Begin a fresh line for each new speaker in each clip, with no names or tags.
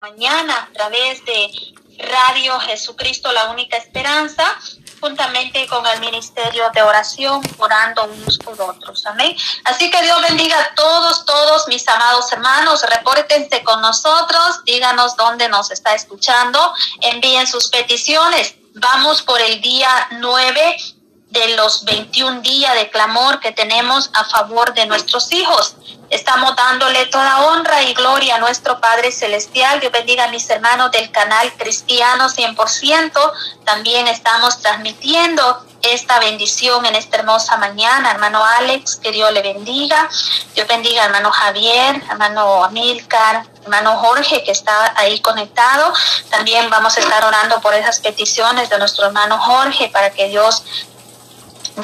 mañana a través de Radio Jesucristo, la única esperanza, juntamente con el Ministerio de Oración, orando unos por otros. Amén. Así que Dios bendiga a todos, todos mis amados hermanos. Repórtense con nosotros, díganos dónde nos está escuchando, envíen sus peticiones. Vamos por el día 9 de los 21 días de clamor que tenemos a favor de nuestros hijos. Estamos dándole toda honra y gloria a nuestro Padre Celestial. Dios bendiga a mis hermanos del canal Cristiano 100%. También estamos transmitiendo esta bendición en esta hermosa mañana. Hermano Alex, que Dios le bendiga. Dios bendiga hermano Javier, hermano Amilcar, hermano Jorge, que está ahí conectado. También vamos a estar orando por esas peticiones de nuestro hermano Jorge para que Dios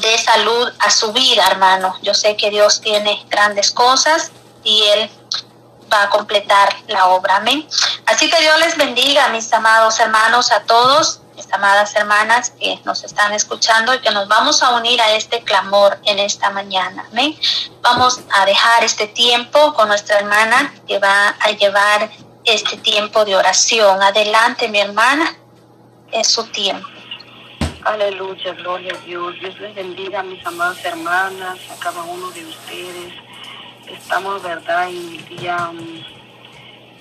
de salud a su vida, hermano. Yo sé que Dios tiene grandes cosas y Él va a completar la obra. Amén. Así que Dios les bendiga, mis amados hermanos, a todos, mis amadas hermanas que nos están escuchando y que nos vamos a unir a este clamor en esta mañana. Amén. Vamos a dejar este tiempo con nuestra hermana que va a llevar este tiempo de oración. Adelante, mi hermana. Es su tiempo.
Aleluya, gloria a Dios. Dios les bendiga mis amadas hermanas, a cada uno de ustedes. Estamos, ¿verdad?, en el día um,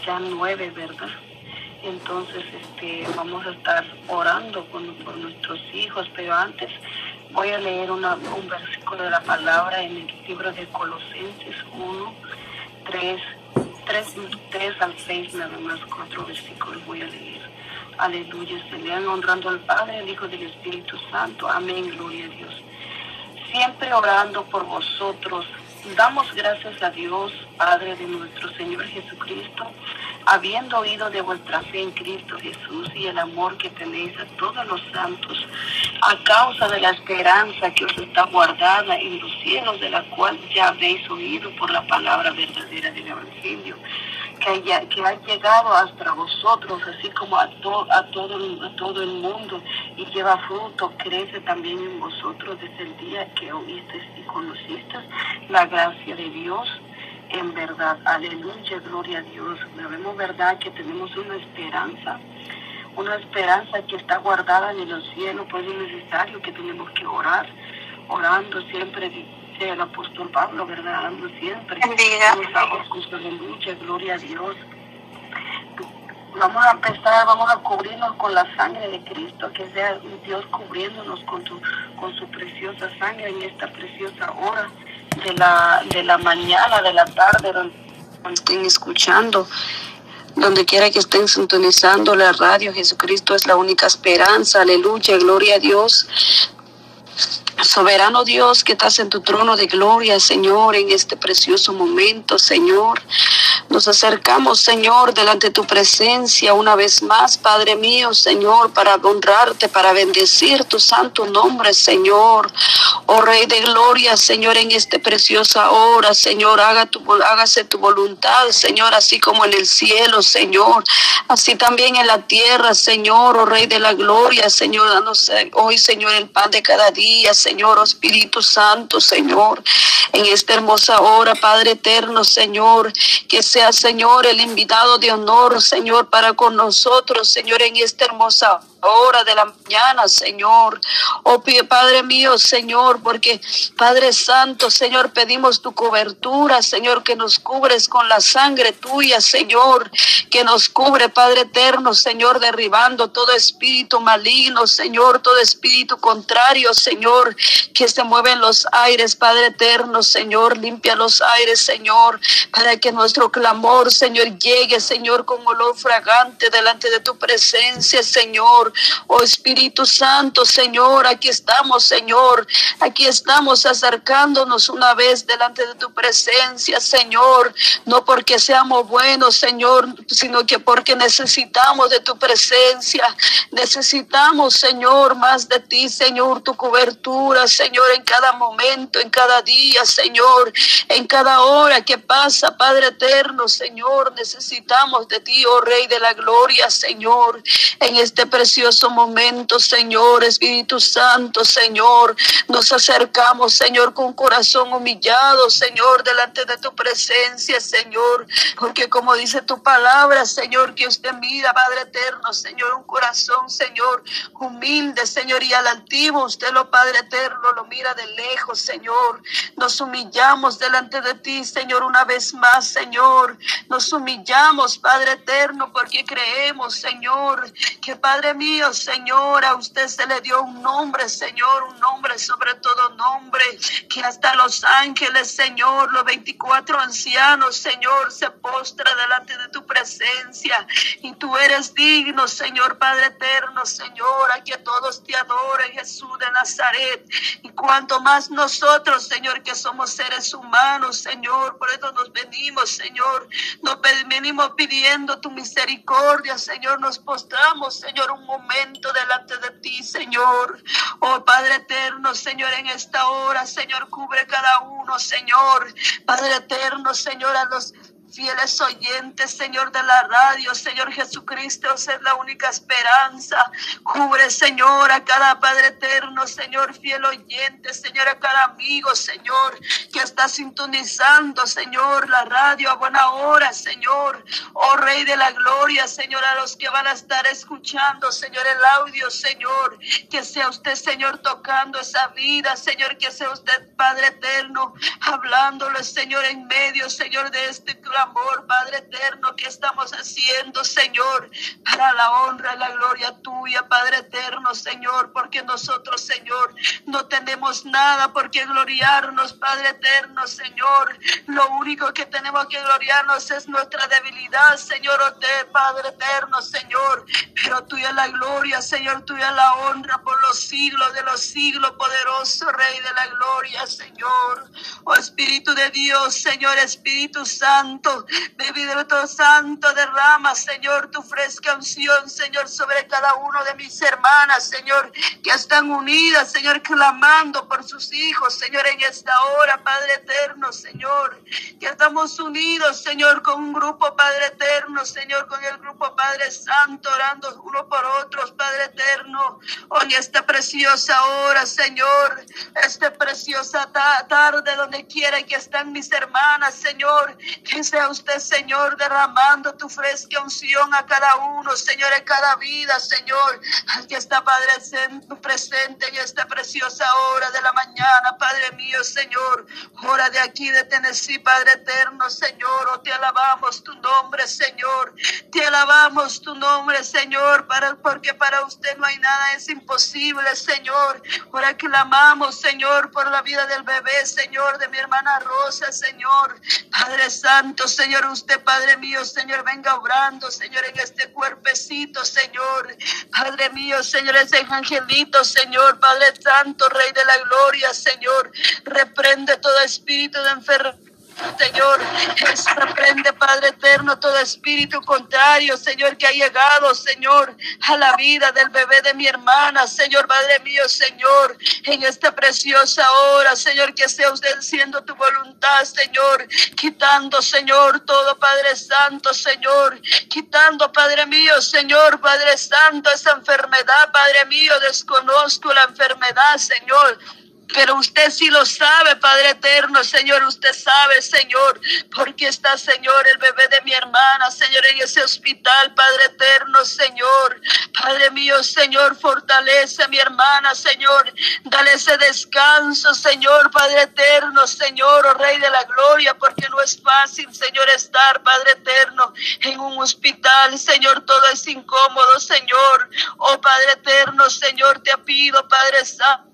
ya nueve, ¿verdad? Entonces, este, vamos a estar orando por, nuestros hijos, pero antes voy a leer un versículo de la palabra en el libro de Colosenses 1, 3, 3, 3 al 6, nada más, cuatro versículos voy a leer. Aleluya. Se lean honrando al Padre, al Hijo del Espíritu Santo. Amén. Gloria a Dios. Siempre orando por vosotros. Damos gracias a Dios, Padre de nuestro Señor Jesucristo, habiendo oído de vuestra fe en Cristo Jesús y el amor que tenéis a todos los santos, a causa de la esperanza que os está guardada en los cielos, de la cual ya habéis oído por la palabra verdadera del Evangelio que, que ha llegado hasta vosotros, así como a, to, a, todo, a todo el mundo, y lleva fruto, crece también en vosotros desde el día que oísteis y conocisteis la gracia de Dios. En verdad, aleluya, gloria a Dios. Sabemos verdad que tenemos una esperanza, una esperanza que está guardada en los cielos, pues es necesario que tenemos que orar, orando siempre el apóstol Pablo, ¿verdad? Dando siempre.
Bendiga.
Aleluya, gloria a Dios. Vamos a empezar, vamos a cubrirnos con la sangre de Cristo, que sea Dios cubriéndonos con su, con su preciosa sangre en esta preciosa hora de la, de la mañana, de la tarde, donde estén escuchando donde quiera que estén sintonizando la radio, Jesucristo es la única esperanza, aleluya, gloria a Dios. Soberano Dios que estás en tu trono de gloria, Señor, en este precioso momento, Señor. Nos acercamos, Señor, delante de tu presencia una vez más, Padre mío, Señor, para honrarte, para bendecir tu santo nombre, Señor. Oh Rey de gloria, Señor, en esta preciosa hora, Señor, haga tu, hágase tu voluntad, Señor, así como en el cielo, Señor, así también en la tierra, Señor, oh Rey de la gloria, Señor, danos hoy, Señor, el pan de cada día, Señor, oh Espíritu Santo, Señor, en esta hermosa hora, Padre eterno, Señor, que sea, Señor, el invitado de honor, Señor, para con nosotros, Señor, en esta hermosa hora de la mañana, Señor. Oh Padre mío, Señor, porque Padre Santo, Señor, pedimos tu cobertura, Señor, que nos cubres con la sangre tuya, Señor, que nos cubre, Padre eterno, Señor, derribando todo espíritu maligno, Señor, todo espíritu contrario, Señor, que se mueve en los aires, Padre eterno, Señor, limpia los aires, Señor, para que nuestro clamor, Señor, llegue, Señor, con olor fragante delante de tu presencia, Señor. Oh Espíritu Santo, Señor, aquí estamos, Señor. Aquí estamos acercándonos una vez delante de tu presencia, Señor. No porque seamos buenos, Señor, sino que porque necesitamos de tu presencia. Necesitamos, Señor, más de ti, Señor, tu cobertura, Señor, en cada momento, en cada día, Señor, en cada hora que pasa, Padre eterno, Señor. Necesitamos de ti, oh Rey de la Gloria, Señor, en este precioso precioso momento, Señor, Espíritu Santo, Señor, nos acercamos, Señor, con corazón humillado, Señor, delante de tu presencia, Señor, porque como dice tu palabra, Señor, que usted mira, Padre eterno, Señor, un corazón, Señor, humilde, Señor, y al altivo, usted lo, Padre eterno, lo mira de lejos, Señor. Nos humillamos delante de ti, Señor, una vez más, Señor. Nos humillamos, Padre eterno, porque creemos, Señor, que Padre mío, Señor, a usted se le dio un nombre, Señor, un nombre sobre todo nombre, que hasta los ángeles, Señor, los 24 ancianos, Señor, se postra delante de tu presencia. Y tú eres digno, Señor, Padre eterno, Señor, a que todos te adoren, Jesús de Nazaret. Y cuanto más nosotros, Señor, que somos seres humanos, Señor, por eso nos venimos, Señor, nos venimos pidiendo tu misericordia, Señor, nos postramos, Señor, un momento delante de ti, Señor. Oh Padre eterno, Señor, en esta hora, Señor, cubre cada uno, Señor. Padre eterno, Señor, a los fieles oyentes, Señor de la radio, Señor Jesucristo, es la única esperanza. Cubre, Señor, a cada Padre eterno, Señor, fiel oyente, Señor, a cada amigo, Señor, que está sintonizando, Señor, la radio a buena hora, Señor. Oh Rey de la Gloria, Señor, a los que van a estar escuchando, Señor, el audio, Señor, que sea usted, Señor, tocando esa vida, Señor, que sea usted, Padre eterno, hablándole, Señor, en medio, Señor, de este amor, Padre eterno, que estamos haciendo, Señor, para la honra y la gloria tuya, Padre eterno, Señor, porque nosotros, Señor, no tenemos nada por qué gloriarnos, Padre eterno, Señor. Lo único que tenemos que gloriarnos es nuestra debilidad, Señor, oh, Padre eterno, Señor. Pero tuya la gloria, Señor, tuya la honra por los siglos de los siglos, poderoso Rey de la gloria, Señor. Oh Espíritu de Dios, Señor, Espíritu Santo. Santo, Santo, derrama, Señor, tu fresca unción, Señor, sobre cada uno de mis hermanas, Señor, que están unidas, Señor, clamando por sus hijos, Señor, en esta hora, Padre eterno, Señor, que estamos unidos, Señor, con un grupo, Padre eterno, Señor, con el grupo Padre Santo, orando uno por otros, Padre eterno, en esta preciosa hora, Señor, esta preciosa tarde, donde quiera que están mis hermanas, Señor, que usted, Señor, derramando tu fresca unción a cada uno, Señor, en cada vida, Señor, al que está Padre presente en esta preciosa hora de la mañana, Padre mío, Señor, hora de aquí de Tennessee, Padre eterno, Señor, oh, te alabamos tu nombre, Señor, te alabamos tu nombre, Señor, para, porque para usted no hay nada, es imposible, Señor, ahora clamamos, Señor, por la vida del bebé, Señor, de mi hermana Rosa, Señor, Padre Santo, Señor, usted, Padre mío, Señor, venga obrando, Señor, en este cuerpecito, Señor. Padre mío, Señor, ese angelito, Señor, Padre Santo, Rey de la Gloria, Señor. Reprende todo espíritu de enfermedad Señor, reprende, Padre eterno, todo espíritu contrario, Señor, que ha llegado, Señor, a la vida del bebé de mi hermana, Señor, Padre mío, Señor, en esta preciosa hora, Señor, que sea usted siendo tu voluntad, Señor, quitando, Señor, todo, Padre Santo, Señor, quitando, Padre mío, Señor, Padre Santo, esa enfermedad, Padre mío, desconozco la enfermedad, Señor pero usted sí lo sabe, Padre eterno, Señor, usted sabe, Señor, porque está, Señor, el bebé de mi hermana, Señor, en ese hospital, Padre eterno, Señor. Padre mío, Señor, fortalece a mi hermana, Señor. Dale ese descanso, Señor, Padre eterno, Señor, oh Rey de la Gloria, porque no es fácil, Señor, estar, Padre eterno, en un hospital, Señor, todo es incómodo, Señor. Oh Padre eterno, Señor, te pido, Padre Santo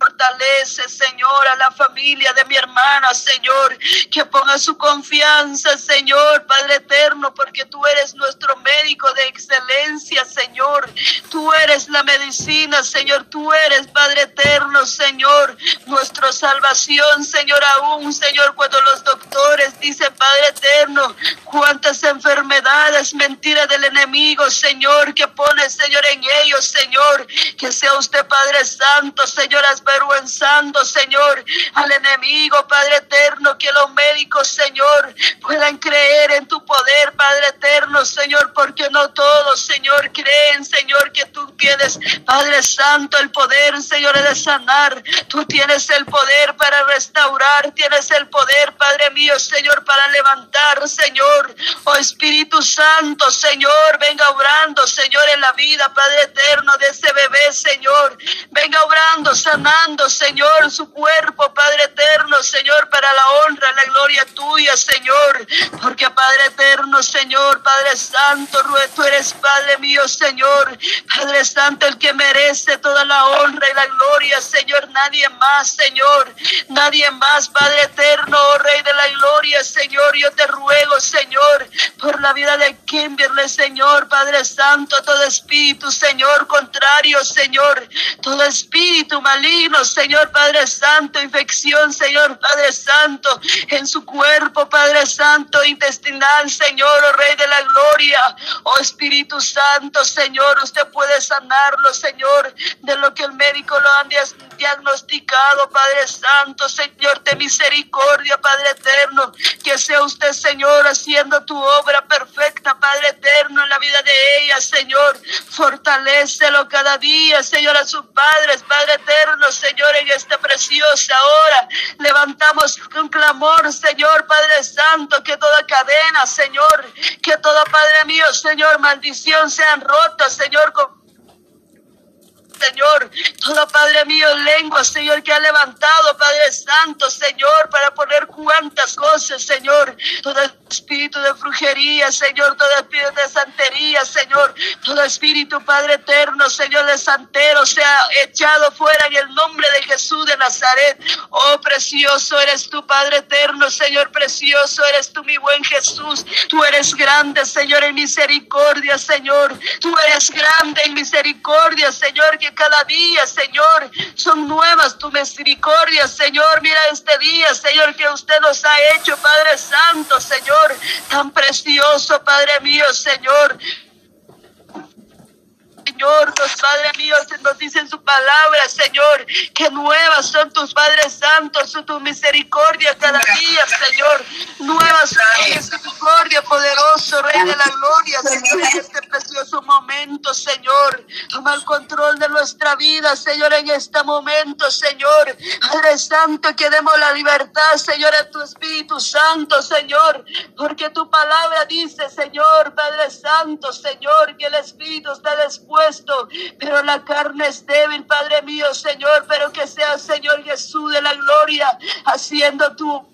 Fortalece, Señor, a la familia de mi hermana, Señor, que ponga su confianza, Señor, Padre eterno, porque tú eres nuestro médico de excelencia, Señor. Tú eres la medicina, Señor. Tú eres, Padre eterno, Señor, nuestra salvación, Señor, aún, Señor, cuando los doctores dicen, Padre eterno, cuántas enfermedades, mentiras del enemigo, Señor, que pone, Señor, en ellos, Señor, que sea usted, Padre Santo, Señor, desvergüenzando, Señor, al enemigo, Padre eterno, que los médicos, Señor, puedan creer en tu poder, Padre eterno, Señor, porque no todos, Señor, creen, Señor, que tú tienes, Padre Santo, el poder, Señor, de sanar. Tú tienes el poder para restaurar, tienes el poder, Padre mío, Señor, para levantar, Señor. Oh Espíritu Santo, Señor, venga obrando, Señor, en la vida, Padre eterno, de ese bebé, Señor. Venga obrando, Señor, su cuerpo, Padre eterno, Señor, para la honra, la gloria tuya, Señor. Porque Padre eterno, Señor, Padre Santo, tú eres Padre mío, Señor. Padre Santo, el que merece toda la honra y la gloria, Señor. Nadie más, Señor. Nadie más, Padre eterno, oh Rey de la gloria, Señor. Yo te ruego, Señor, por la vida de Kimberly, Señor, Padre Santo, todo espíritu, Señor, contrario, Señor. Todo espíritu maligno, Señor, Padre Santo, infección, Señor, Padre Santo, en su cuerpo, Padre Santo, intestinal, Señor, oh Rey de la gloria, oh Espíritu Santo, Señor, usted puede sanarlo, Señor, de lo que el médico lo han diagnosticado, Padre Santo, Señor, de misericordia, Padre eterno, que sea usted, Señor, haciendo tu obra perfecta, Padre eterno, en la vida de ella, Señor, fortalecelo cada día, Señor, a sus padres, Padre eterno, Señor, en esta preciosa hora, levantamos un clamor, Señor, Padre Santo, que toda cadena, Señor, que todo Padre mío, Señor, maldición sean rotas, Señor, con Señor. Todo Padre mío, lengua, Señor, que ha levantado, Padre Santo, Señor, para poner cuantas cosas, Señor. Todo espíritu de brujería, Señor, todo espíritu de santería, Señor. Todo espíritu, Padre eterno, Señor, de santero, sea echado fuera en el nombre de Jesús de Nazaret. Oh, precioso eres tú, Padre eterno, Señor, precioso eres tú, mi buen Jesús. Tú eres grande, Señor, en misericordia, Señor. Tú eres grande en misericordia, Señor, que cada día, Señor, son nuevas tu misericordia, Señor. Mira este día, Señor, que usted nos ha hecho, Padre Santo, Señor, tan precioso, Padre mío, Señor. Señor, los Padre mío, nos dice en su palabra, Señor, que nuevas son tus Padres Santos, son tu misericordia cada día, Señor. Nuevas son misericordia, poderoso Rey de la gloria, Señor, en este precioso momento, Señor. Toma el control de nuestra vida, Señor, en este momento, Señor. Padre Santo, que demos la libertad, Señor, a tu Espíritu Santo, Señor, porque tu palabra dice, Señor, Padre Santo, Señor, que el Espíritu está pero la carne es débil, Padre mío, Señor, pero que sea, Señor Jesús de la gloria, haciendo tu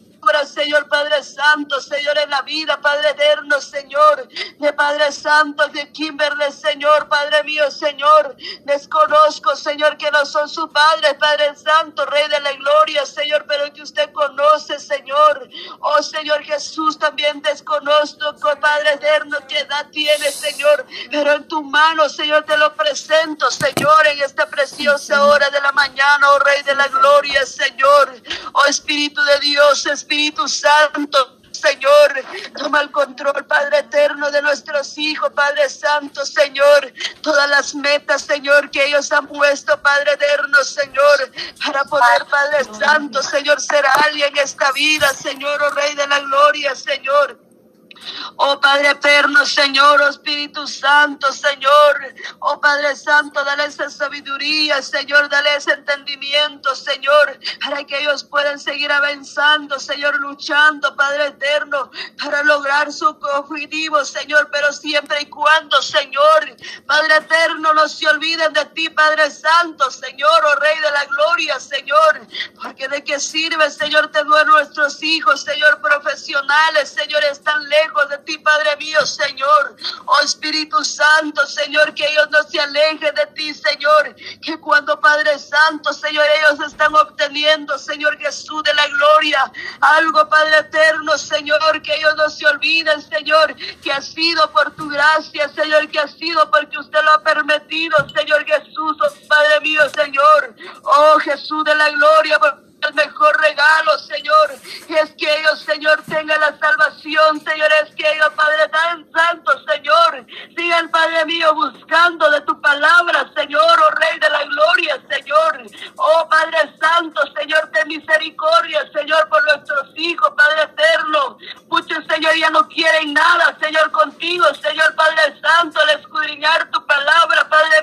Señor Padre Santo, Señor, en la vida, Padre eterno, Señor, de Padre Santo, de Kimberly, Señor, Padre mío, Señor, desconozco, Señor, que no son sus padres, Padre Santo, Rey de la gloria, Señor, pero que usted conoce, Señor. Oh, Señor Jesús, también desconozco, Padre eterno, qué edad tiene, Señor, pero en tu mano, Señor, te lo presento, Señor, en esta preciosa hora de la mañana, oh Rey de la gloria, Señor. Oh Espíritu de Dios, Espíritu Espíritu Santo. Señor, toma el control, Padre eterno, de nuestros hijos, Padre Santo, Señor, todas las metas, Señor, que ellos han puesto, Padre eterno, Señor, para poder, Padre Santo, Señor, ser alguien en esta vida, Señor, oh Rey de la Gloria, Señor. Oh Padre eterno, Señor, oh Espíritu Santo, Señor. Oh Padre Santo, dale esa sabiduría, Señor, dale ese entendimiento, Señor, para que ellos puedan seguir avanzando, Señor, luchando, Padre eterno, para lograr su objetivo, Señor, pero siempre y cuando, Señor, Padre eterno, no se olviden de ti, Padre Santo, Señor, oh Rey de la gloria, Señor, porque de qué sirve, Señor, tener nuestros hijos, Señor, profesionales, Señor, están lejos de ti, Padre mío, Señor. Oh Espíritu Santo, Señor, que ellos no se alejen de ti, Señor. Que cuando, Padre Santo, Señor, ellos están obteniendo, Señor Jesús, de la gloria, algo, Padre eterno, Señor, que ellos no se olviden, Señor, que ha sido por tu gracia, Señor, que ha sido porque usted lo ha permitido, Señor Jesús, oh Padre mío, Señor. Oh Jesús de la gloria, el mejor regalo, Señor. Es que ellos, Señor, tengan la salvación, Señor. Es que ellos, Padre tan santo, Señor, sigan, Padre mío, buscando de tu palabra, Señor, oh Rey de la gloria, Señor. Oh Padre santo, Señor, ten misericordia, Señor, por nuestros hijos, Padre eterno. Muchos, Señor, ya no quieren nada, Señor, contigo, Señor, Padre santo, el escudriñar tu palabra, Padre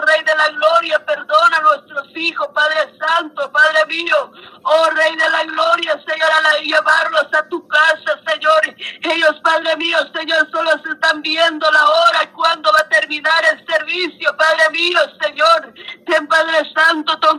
Rey de la Gloria, perdona a nuestros hijos, Padre Santo, Padre mío, oh Rey de la Gloria, Señor, a llevarlos a tu casa, Señor. Ellos, Padre mío, Señor, solo se están viendo la hora y cuándo va a terminar el servicio, Padre mío, Señor. Ten, Padre Santo, ton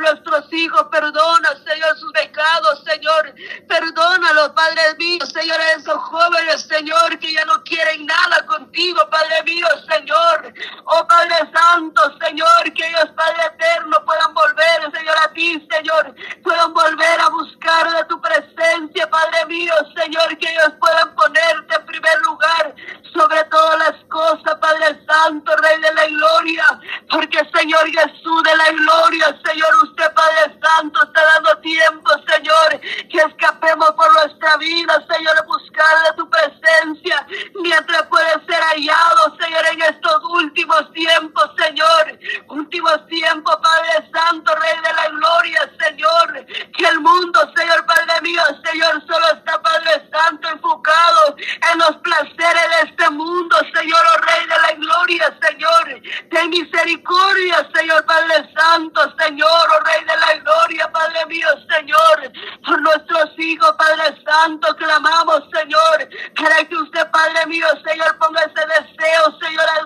nuestros hijos, perdona, Señor, sus pecados, Señor, perdónalos, Padre mío, Señor, a esos jóvenes, Señor, que ya no quieren nada contigo, Padre mío, Señor, oh Padre Santo, Señor, que ellos, Padre eterno, puedan volver, Señor, a ti, Señor, puedan volver a buscar de tu presencia, Padre mío, Señor, que ellos puedan ponerte en primer lugar sobre todas las cosas, Padre Santo, Rey de la Gloria, porque Señor Jesús de la Gloria, Señor, Señor, usted Padre Santo está dando tiempo, Señor, que escapemos por nuestra vida, Señor, a buscar de tu presencia, mientras puede ser hallado, Señor, en estos últimos tiempos, Señor, últimos tiempos, Padre Santo, Rey de la Gloria, Señor, que el mundo, Señor, Padre mío, Señor, solo está, Padre Santo, enfocado en los placeres de este mundo, Señor, oh Rey de la Gloria, Señor, ten misericordia, Señor, Padre Santo, Señor, oh Rey de la Gloria, Padre mío, Señor, por nuestros hijos, Padre Santo, clamamos, Señor, para que usted, Padre mío, Señor, ponga ese deseo, Señor, a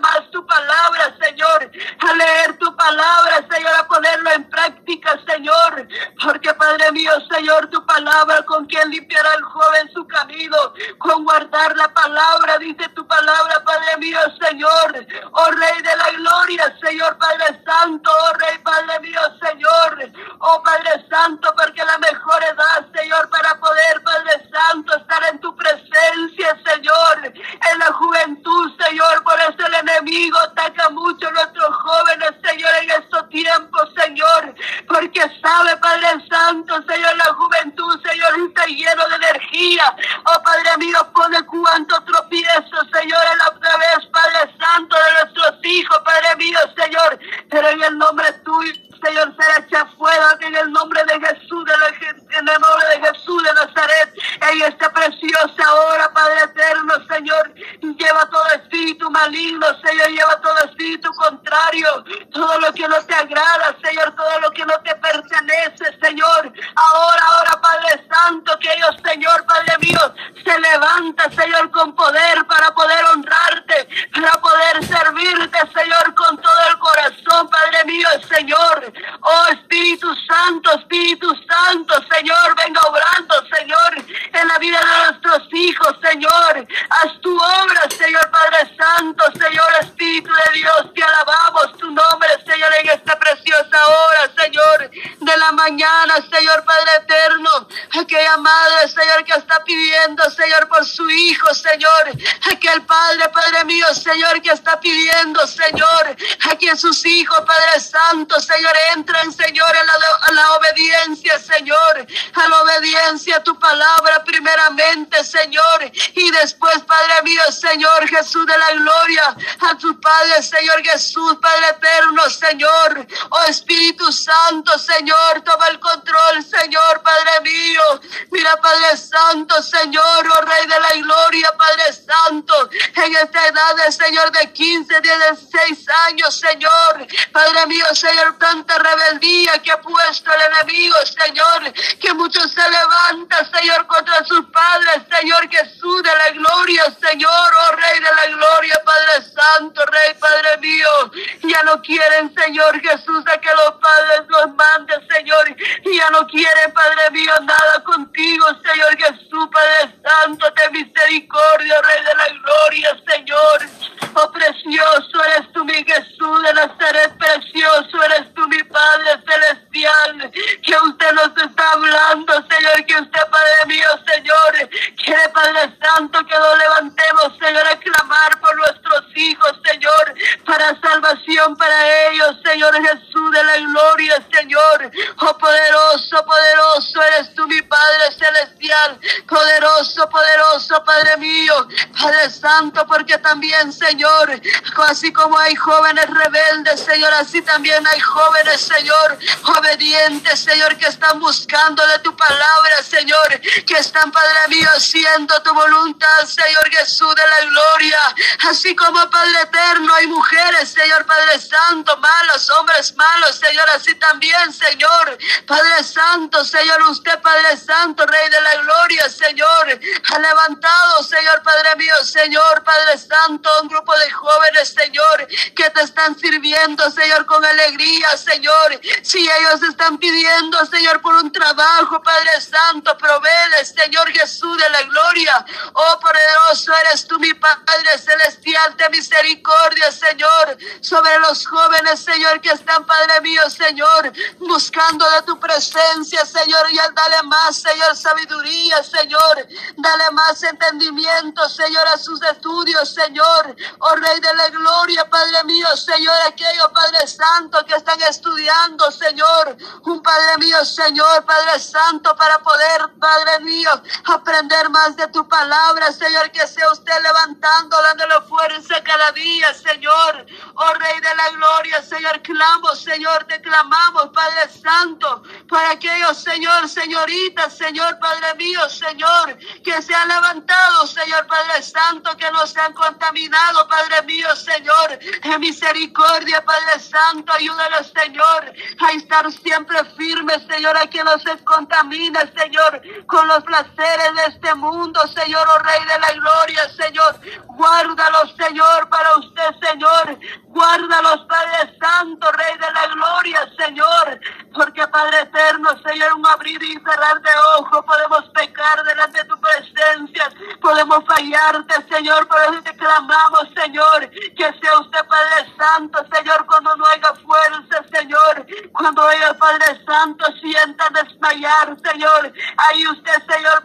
más tu palabra, Señor, a leer tu palabra, Señor, a ponerlo en práctica, Señor, porque, Padre mío, Señor, tu palabra, con quien limpiará el joven su camino, con guardar la palabra, dice tu palabra, Padre mío, Señor, oh Rey de la Gloria, Señor, Padre Santo, oh Rey, Padre mío, Señor. Oh Padre Santo, porque la mejor edad, Señor, para poder, Padre Santo, estar en tu presencia, Señor. En la juventud, Señor, por eso el enemigo ataca mucho a nuestros jóvenes, Señor, en estos tiempos, Señor. Porque sabe, Padre Santo, Señor, la juventud, Señor, está lleno de energía. Oh Padre mío, pone cuánto tropiezo, Señor, en la vez, Padre Santo, de nuestros hijos, Padre mío, Señor. Pero en el nombre tuyo, Señor, será hecha fuera en el nombre de Jesús, de la, en el nombre de Jesús de Nazaret, en esta preciosa hora, Padre eterno, Señor, lleva todo espíritu maligno, Señor, lleva todo espíritu contrario, todo lo que no te agrada, Señor, todo lo que no te pertenece, Señor, ahora, ahora, Padre Santo, que ellos, Señor, Padre mío, se levanta, Señor, con poder para poder honrarte, para poder servirte, Señor, con todo el corazón, Padre mío, Señor, Oh Espíritu Santo, Espíritu Santo, Señor, venga obrando, Señor, en la vida de nuestros hijos, Señor. Haz tu obra, Señor Padre Santo, Señor Espíritu de Dios, te alabamos tu nombre, Señor, en esta preciosa hora, Señor, de la mañana, Señor Padre eterno. Aquella madre, Señor, que está pidiendo, Señor, por su hijo, Señor. Aquel Padre, Padre mío, Señor, que está pidiendo, Señor, a quien sus hijos, Padre Santo, Señor, entran, Señor, en la, la obediencia, Señor, a la obediencia a tu palabra primeramente, Señor, y después, Padre mío, Señor Jesús de la gloria, a tu Padre, Señor Jesús, Padre eterno, Señor, oh Espíritu Santo, Señor, toma el control, Señor, Padre mío, mira, Padre Santo, Señor, oh Rey de la gloria, Padre Santo, en esta edad, Señor, de 15, 16 años, Señor, Padre mío, Señor, tanta rebeldía que ha puesto el enemigo, Señor, que muchos se levantan, Señor, contra sus padres, Señor Jesús de la gloria, Señor, oh Rey de la gloria, Padre Santo, Rey, Padre mío, ya no quieren, Señor Jesús, a que los padres los manden, Señor, ya no quieren, Padre mío, nada contigo, Señor Jesús, Padre Santo, de misericordia, Rey de la gloria, Señor, oh precioso eres tú, mi Jesús de Nazaret, precioso eres tú, mi Padre Celestial, que usted nos está hablando, Señor, que usted, Padre mío, Señor, quiere, Padre Santo, que nos levantemos, Señor, a clamar por nuestros hijos, Señor, para salvación para ellos, Señor Jesús de la gloria, Señor. Oh poderoso, poderoso tú, mi Padre celestial. Poderoso, poderoso, Padre mío. Padre Santo, porque también, Señor, así como hay jóvenes rebeldes, Señor, así también hay jóvenes, Señor, obedientes, Señor, que están buscando de tu palabra, Señor, que están, Padre mío, haciendo tu voluntad, Señor Jesús de la gloria. Así como, Padre eterno, hay mujeres, Señor Padre Santo, malos, hombres malos, Señor, así también, Señor, Padre Santo, Señor, usted, Padre Santo, Rey de la gloria, Señor, ha levantado, Señor, Padre mío, Señor, Padre Santo, un grupo de jóvenes, Señor, que te están sirviendo, Señor, con alegría, Señor. Si ellos están pidiendo, Señor, por un trabajo, Padre Santo, provee, Señor Jesús de la gloria. Oh, poderoso eres tú, mi Padre celestial, de misericordia, Señor, sobre los jóvenes, Señor, que están, Padre mío, Señor, buscando de tu presencia, Señor, y dale más, Señor, sabiduría, Señor, dale más entendimiento, Señor, a sus estudios, Señor, oh Rey de la gloria, Padre mío, Señor, aquellos, Padre Santo, que están estudiando, Señor, un Padre mío, Señor, Padre Santo, para poder, Padre mío, aprender más de tu palabra, Señor, que sea usted levantando, dándole fuerza cada día, Señor, oh Rey de la gloria, Señor, clamo, Señor, te clamamos, Padre Santo, para aquellos, Señor, señoritas, Señor, Padre mío, Señor, que se han levantado, Señor, Padre Santo, que no se han contaminado, Padre mío, Señor, en misericordia, Padre Santo, ayúdanos, Señor, a estar siempre firmes, Señor, a que no se contamine, Señor, con los placeres de este mundo, Señor, oh Rey de la gloria, Señor, guárdalos, Señor, para usted, Señor, guárdalos, Padre Santo, Rey de la gloria, Señor, porque Padre eterno, Señor, un abrir y cerrar de ojo, podemos pecar delante de tu presencia, podemos fallarte, Señor, por eso te clamamos, Señor, que sea usted, Padre Santo, Señor, cuando no haya fuerza, Señor, cuando ellos, Padre Santo, sientan desmayar, Señor, ahí usted, Señor,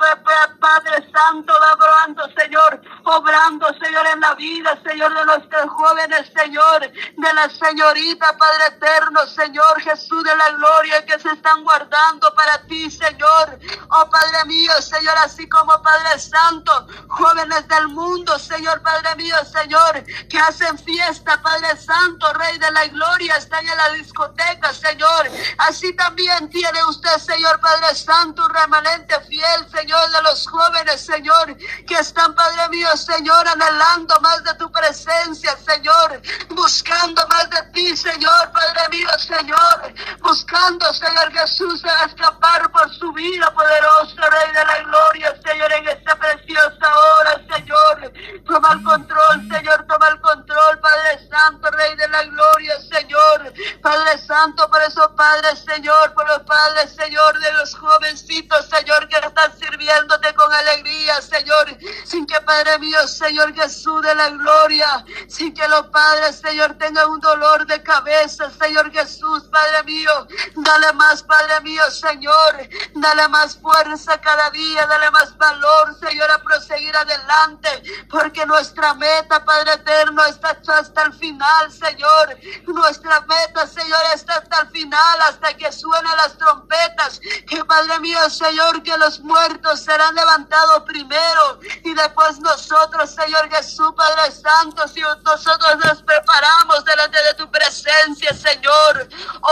Padre Santo, va obrando, Señor, obrando, Señor, en la vida, Señor, de nuestros jóvenes, Señor, de la señorita, Padre eterno, Señor, Jesús de la gloria, que se están guardando para ti, Señor, oh Padre mío, Señor, así como Padre Santo, jóvenes del mundo, Señor, Padre mío, Señor, que hacen fiesta, Padre Santo, Rey de la gloria, están en la discoteca, Señor, así también tiene usted, Señor, Padre Santo, un remanente fiel, Señor, de los jóvenes, Señor, que están, Padre mío, Señor, anhelando más de tu presencia, Señor, buscando más de ti, Señor, Padre mío, Señor, buscando, Señor Jesús, a escapar por su vida, poderoso Rey de la gloria, Señor, en esta preciosa hora, Señor, toma el control, Señor, toma el control, Padre Santo, Rey de la gloria, Señor, Padre Santo, por eso, Padre, Señor, por los padres, Señor, de los jovencitos, Señor, que están sirviéndote con alegría, Señor, sin que, Padre mío, Señor Jesús de la gloria, sin que los padres, Señor, tengan un dolor de cabeza, Señor Jesús, Padre mío, dale más, Padre mío, Señor, dale más fuerza cada día, dale más valor, Señor, a proseguir adelante, porque nuestra meta, Padre eterno, está hasta el final, Señor, nuestra meta, Señor, está hasta el final, hasta que suenen las trompetas, que Padre mío, Señor, que los muertos serán levantados primero. Y después nosotros, Señor Jesús, Padre Santo, si nosotros nos preparamos delante de tu presencia, Señor,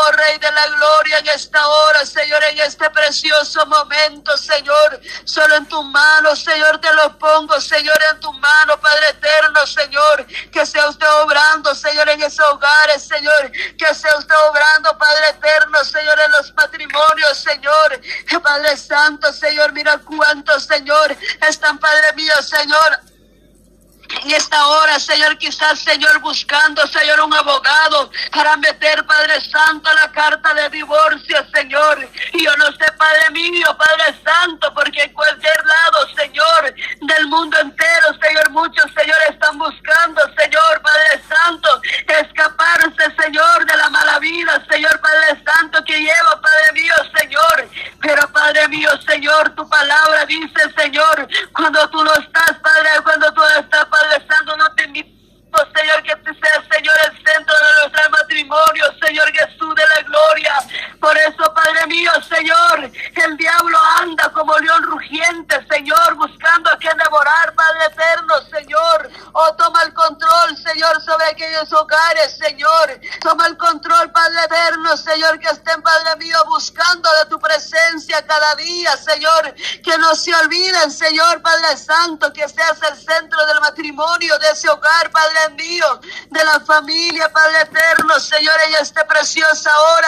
oh Rey de la gloria, en esta hora, Señor, en este precioso momento, Señor, solo en tu mano, Señor, te lo pongo, Señor, en tu mano, Padre eterno, Señor, que sea usted obrando, Señor, en esos hogares, Señor, que sea usted obrando, Padre eterno, Señor, en los matrimonios, Señor, Padre Santo, Señor, mira cuántos, Señor, están, Padre mío, Señor, en esta hora, Señor, quizás, Señor, buscando, Señor, un abogado para meter, Padre Santo, la carta de divorcio, Señor. Y yo no sé, Padre mío, Padre Santo, porque en cualquier lado, Señor, del mundo entero, Señor, muchos, Señor, están buscando, Señor, Padre Santo, escaparse, Señor, de la mala vida, Señor, Padre Santo, que lleva, Padre mío, Señor. Pero, Padre mío, Señor, tu palabra dice, Señor, cuando tú no estás, Padre, cuando tú estás, Padre Santo, no te invito, Señor, que tú seas, Señor, el centro de nuestro matrimonio, Señor Jesús de la gloria. Señor. El diablo anda como león rugiente, Señor, buscando a quien devorar, Padre eterno, Señor. Oh, toma el control, Señor, sobre aquellos hogares, Señor. Toma el control, Padre eterno, Señor, que estén, Padre mío, buscando de tu presencia cada día, Señor. Que no se olviden, Señor, Padre Santo, que seas el centro del matrimonio, de ese hogar, Padre mío, de la familia, Padre eterno, Señor, en esta preciosa hora.